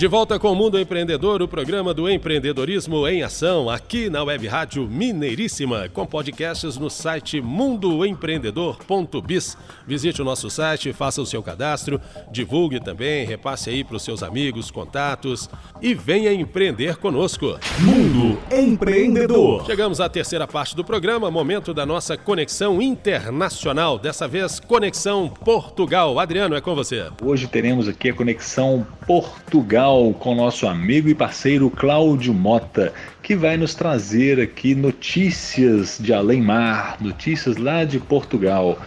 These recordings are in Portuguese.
De volta com o Mundo Empreendedor, o programa do empreendedorismo em ação, aqui na Web Rádio Mineiríssima, com podcasts no site mundoempreendedor.biz. Visite o nosso site, faça o seu cadastro, divulgue também, repasse aí para os seus amigos, contatos e venha empreender conosco. Mundo Empreendedor. Chegamos à terceira parte do programa, momento da nossa conexão internacional, dessa vez conexão Portugal. Adriano, é com você. Hoje teremos aqui a conexão Portugal com nosso amigo e parceiro Cláudio Mota, que vai nos trazer aqui notícias de além mar, notícias lá de Portugal.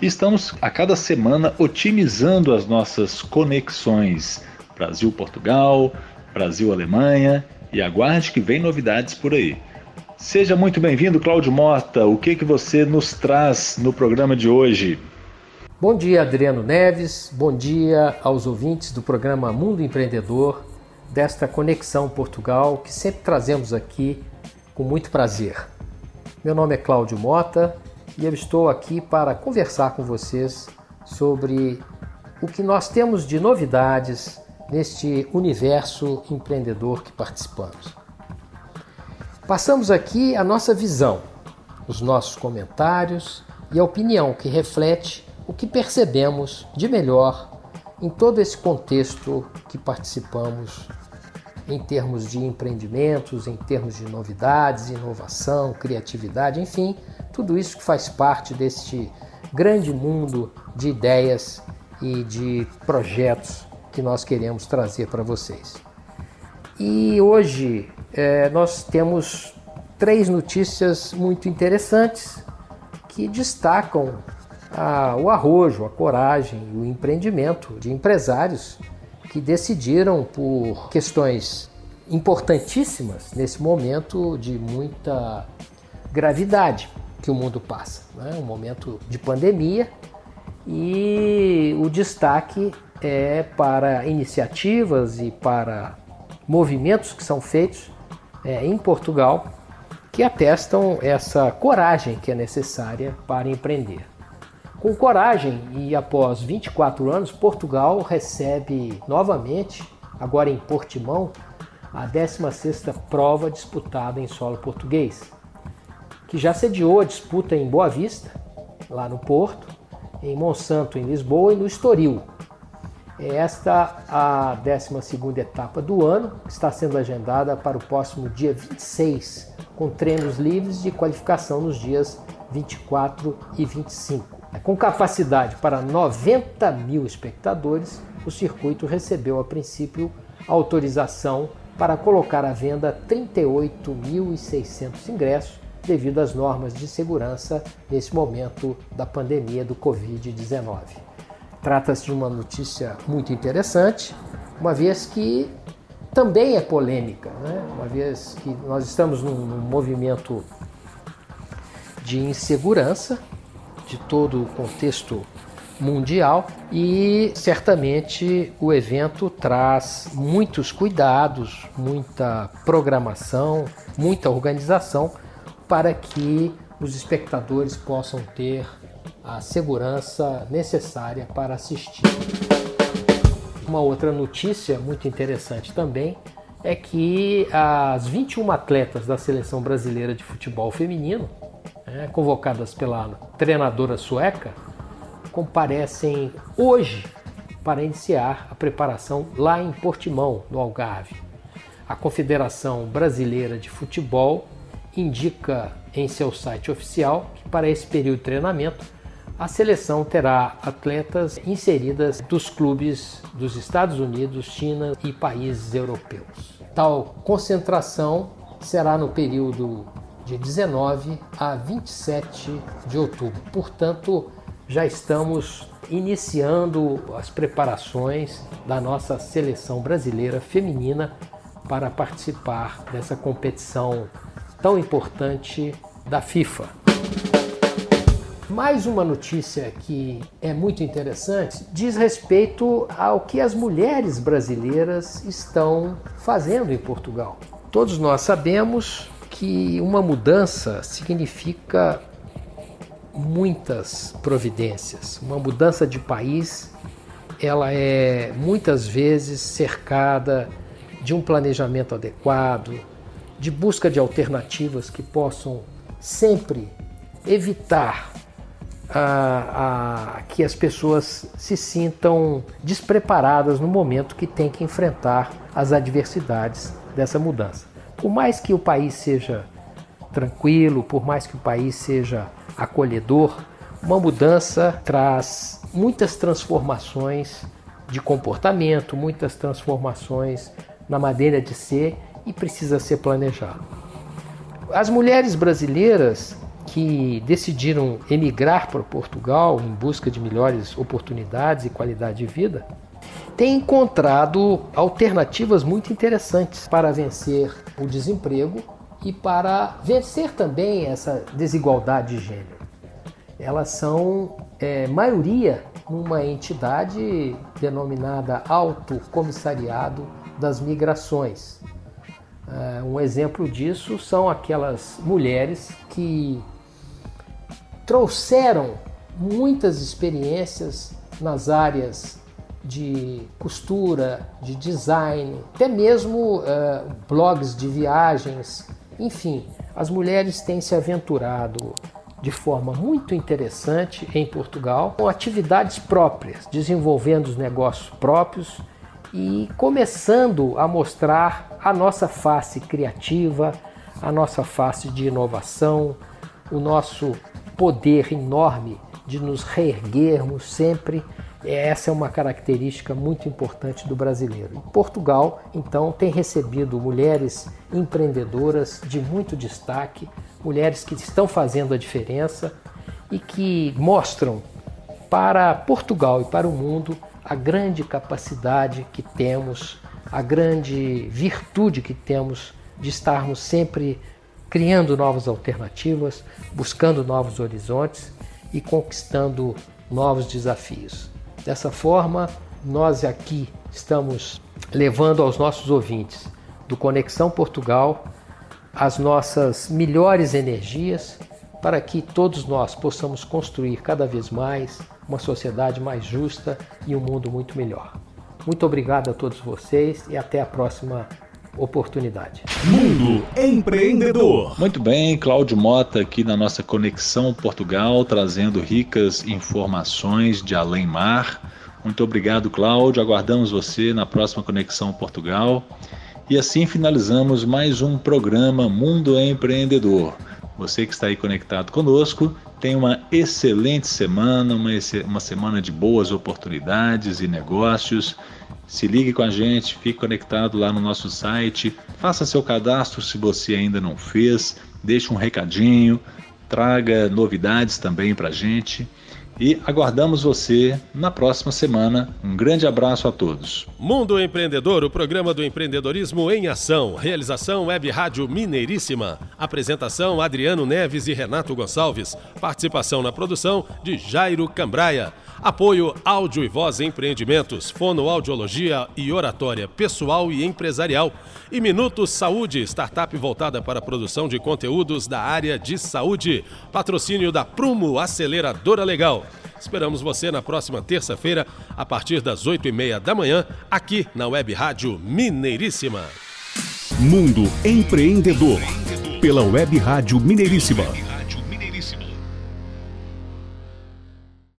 Estamos a cada semana otimizando as nossas conexões Brasil-Portugal, Brasil-Alemanha e aguarde que vem novidades por aí. Seja muito bem-vindo, Cláudio Mota. O que, que você nos traz no programa de hoje? Bom dia, Adriano Neves. Bom dia aos ouvintes do programa Mundo Empreendedor, desta Conexão Portugal, que sempre trazemos aqui com muito prazer. Meu nome é Cláudio Mota e eu estou aqui para conversar com vocês sobre o que nós temos de novidades neste universo empreendedor que participamos. Passamos aqui a nossa visão, os nossos comentários e a opinião que reflete o que percebemos de melhor em todo esse contexto que participamos em termos de empreendimentos, em termos de novidades, inovação, criatividade, enfim, tudo isso que faz parte deste grande mundo de ideias e de projetos que nós queremos trazer para vocês. E hoje é, nós temos três notícias muito interessantes que destacam a, o arrojo, a coragem o empreendimento de empresários que decidiram por questões importantíssimas nesse momento de muita gravidade que o mundo passa, né? um momento de pandemia e o destaque é para iniciativas e para movimentos que são feitos é, em Portugal que atestam essa coragem que é necessária para empreender. Com coragem e após 24 anos, Portugal recebe novamente, agora em Portimão, a 16ª prova disputada em solo português, que já sediou a disputa em Boa Vista, lá no Porto, em Monsanto, em Lisboa e no Estoril. Esta a 12ª etapa do ano, está sendo agendada para o próximo dia 26, com treinos livres de qualificação nos dias 24 e 25. Com capacidade para 90 mil espectadores, o circuito recebeu a princípio autorização para colocar à venda 38.600 ingressos devido às normas de segurança nesse momento da pandemia do Covid-19. Trata-se de uma notícia muito interessante, uma vez que também é polêmica, né? uma vez que nós estamos num, num movimento de insegurança de todo o contexto mundial e certamente o evento traz muitos cuidados, muita programação, muita organização para que os espectadores possam ter a segurança necessária para assistir. Uma outra notícia muito interessante também é que as 21 atletas da seleção brasileira de futebol feminino né, convocadas pela treinadora sueca, comparecem hoje para iniciar a preparação lá em Portimão, no Algarve. A Confederação Brasileira de Futebol indica em seu site oficial que para esse período de treinamento a seleção terá atletas inseridas dos clubes dos Estados Unidos, China e países europeus. Tal concentração será no período de 19 a 27 de outubro. Portanto, já estamos iniciando as preparações da nossa seleção brasileira feminina para participar dessa competição tão importante da FIFA. Mais uma notícia que é muito interessante diz respeito ao que as mulheres brasileiras estão fazendo em Portugal. Todos nós sabemos que uma mudança significa muitas providências. Uma mudança de país, ela é muitas vezes cercada de um planejamento adequado, de busca de alternativas que possam sempre evitar a, a, que as pessoas se sintam despreparadas no momento que tem que enfrentar as adversidades dessa mudança. Por mais que o país seja tranquilo, por mais que o país seja acolhedor, uma mudança traz muitas transformações de comportamento, muitas transformações na maneira de ser e precisa ser planejado. As mulheres brasileiras que decidiram emigrar para Portugal em busca de melhores oportunidades e qualidade de vida têm encontrado alternativas muito interessantes para vencer o desemprego e para vencer também essa desigualdade de gênero. Elas são é, maioria numa entidade denominada Alto Comissariado das Migrações. É, um exemplo disso são aquelas mulheres que trouxeram muitas experiências nas áreas de costura, de design, até mesmo uh, blogs de viagens, enfim, as mulheres têm se aventurado de forma muito interessante em Portugal com atividades próprias, desenvolvendo os negócios próprios e começando a mostrar a nossa face criativa, a nossa face de inovação, o nosso poder enorme de nos reerguermos sempre. Essa é uma característica muito importante do brasileiro. Portugal, então, tem recebido mulheres empreendedoras de muito destaque, mulheres que estão fazendo a diferença e que mostram para Portugal e para o mundo a grande capacidade que temos, a grande virtude que temos de estarmos sempre criando novas alternativas, buscando novos horizontes e conquistando novos desafios. Dessa forma, nós aqui estamos levando aos nossos ouvintes do Conexão Portugal as nossas melhores energias para que todos nós possamos construir cada vez mais uma sociedade mais justa e um mundo muito melhor. Muito obrigado a todos vocês e até a próxima oportunidade. Mundo Empreendedor. Muito bem, Cláudio Mota aqui na nossa Conexão Portugal, trazendo ricas informações de além mar. Muito obrigado, Cláudio. Aguardamos você na próxima Conexão Portugal. E assim finalizamos mais um programa Mundo Empreendedor. Você que está aí conectado conosco, tenha uma excelente semana, uma, uma semana de boas oportunidades e negócios. Se ligue com a gente, fique conectado lá no nosso site, faça seu cadastro se você ainda não fez, deixe um recadinho, traga novidades também para a gente e aguardamos você na próxima semana. Um grande abraço a todos. Mundo Empreendedor, o programa do empreendedorismo em ação. Realização Web Rádio Mineiríssima. Apresentação Adriano Neves e Renato Gonçalves. Participação na produção de Jairo Cambraia. Apoio Áudio e Voz Empreendimentos, Fonoaudiologia e Oratória Pessoal e Empresarial. E Minutos Saúde, startup voltada para a produção de conteúdos da área de saúde. Patrocínio da Prumo Aceleradora Legal. Esperamos você na próxima terça-feira, a partir das oito e meia da manhã, aqui na Web Rádio Mineiríssima. Mundo Empreendedor, pela Web Rádio Mineiríssima.